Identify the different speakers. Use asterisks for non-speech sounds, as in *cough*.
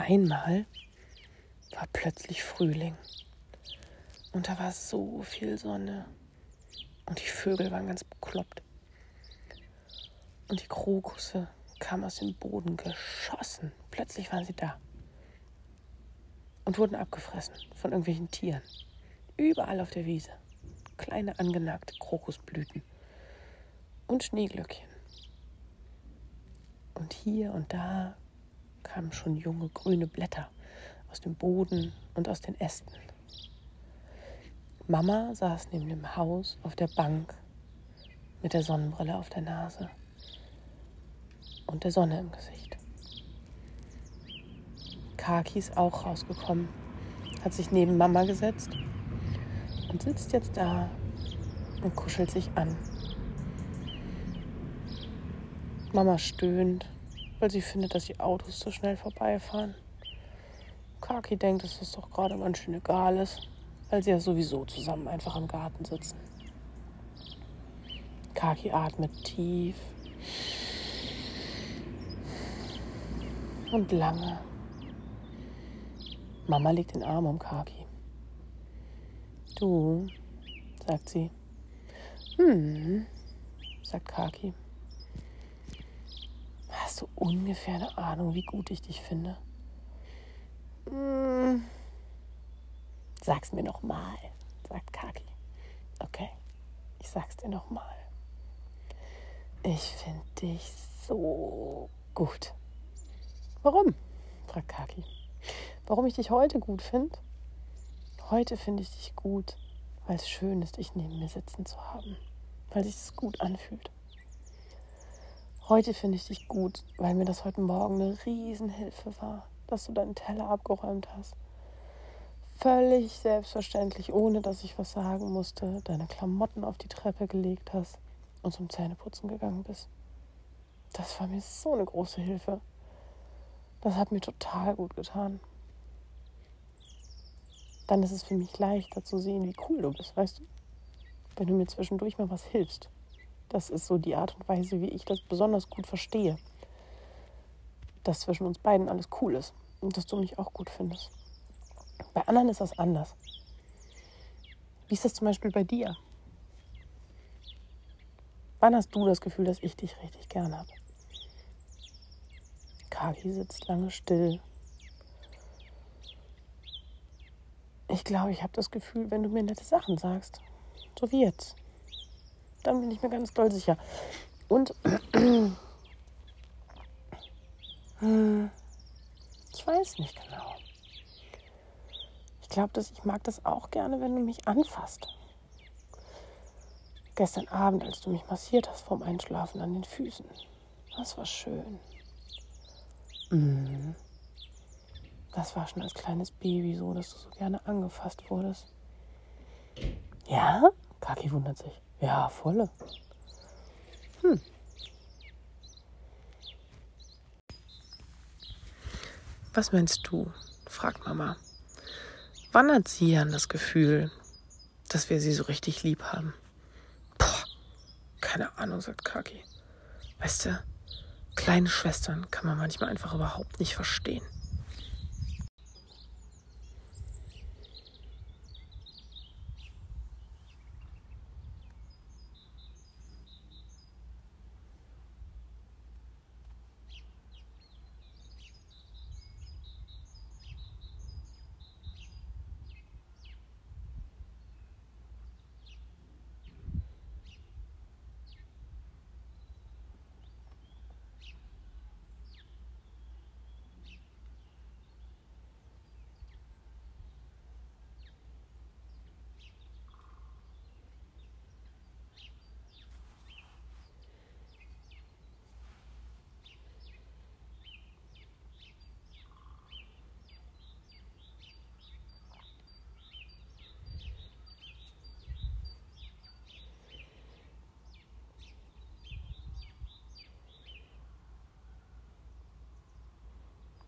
Speaker 1: einmal war plötzlich Frühling. Und da war so viel Sonne. Und die Vögel waren ganz bekloppt. Und die Krokusse kamen aus dem Boden geschossen. Plötzlich waren sie da. Und wurden abgefressen von irgendwelchen Tieren. Überall auf der Wiese. Kleine angenagte Krokusblüten. Und Schneeglöckchen. Und hier und da kamen schon junge grüne Blätter aus dem Boden und aus den Ästen. Mama saß neben dem Haus auf der Bank mit der Sonnenbrille auf der Nase und der Sonne im Gesicht. Kaki ist auch rausgekommen, hat sich neben Mama gesetzt und sitzt jetzt da und kuschelt sich an. Mama stöhnt, weil sie findet, dass die Autos zu schnell vorbeifahren. Kaki denkt, dass das doch gerade ganz schön egal ist weil sie ja sowieso zusammen einfach im Garten sitzen. Kaki atmet tief und lange. Mama legt den Arm um Kaki. Du, sagt sie. Hm, sagt Kaki. Du ungefähr eine Ahnung, wie gut ich dich finde? Hm. Sag's mir noch mal, sagt Kaki. Okay, ich sag's dir noch mal. Ich finde dich so gut. Warum? fragt Kaki. Warum ich dich heute gut finde? Heute finde ich dich gut, weil es schön ist, dich neben mir sitzen zu haben, weil sich es gut anfühlt. Heute finde ich dich gut, weil mir das heute Morgen eine Riesenhilfe war, dass du deinen Teller abgeräumt hast völlig selbstverständlich, ohne dass ich was sagen musste, deine Klamotten auf die Treppe gelegt hast und zum Zähneputzen gegangen bist. Das war mir so eine große Hilfe. Das hat mir total gut getan. Dann ist es für mich leichter zu sehen, wie cool du bist, weißt du? Wenn du mir zwischendurch mal was hilfst. Das ist so die Art und Weise, wie ich das besonders gut verstehe. Dass zwischen uns beiden alles cool ist und dass du mich auch gut findest. Bei anderen ist das anders. Wie ist das zum Beispiel bei dir? Wann hast du das Gefühl, dass ich dich richtig gern habe? Kagi sitzt lange still. Ich glaube, ich habe das Gefühl, wenn du mir nette Sachen sagst, so wie jetzt, dann bin ich mir ganz doll sicher. Und *clears throat* ich weiß nicht genau glaube, dass ich mag das auch gerne, wenn du mich anfasst. Gestern Abend, als du mich massiert hast vorm Einschlafen an den Füßen. Das war schön. Mhm. Das war schon als kleines Baby so, dass du so gerne angefasst wurdest. Ja? Kaki wundert sich. Ja, volle. Hm. Was meinst du? fragt Mama. Wann hat sie Jan das Gefühl, dass wir sie so richtig lieb haben? Boah, keine Ahnung, sagt Kaki. Weißt du, kleine Schwestern kann man manchmal einfach überhaupt nicht verstehen.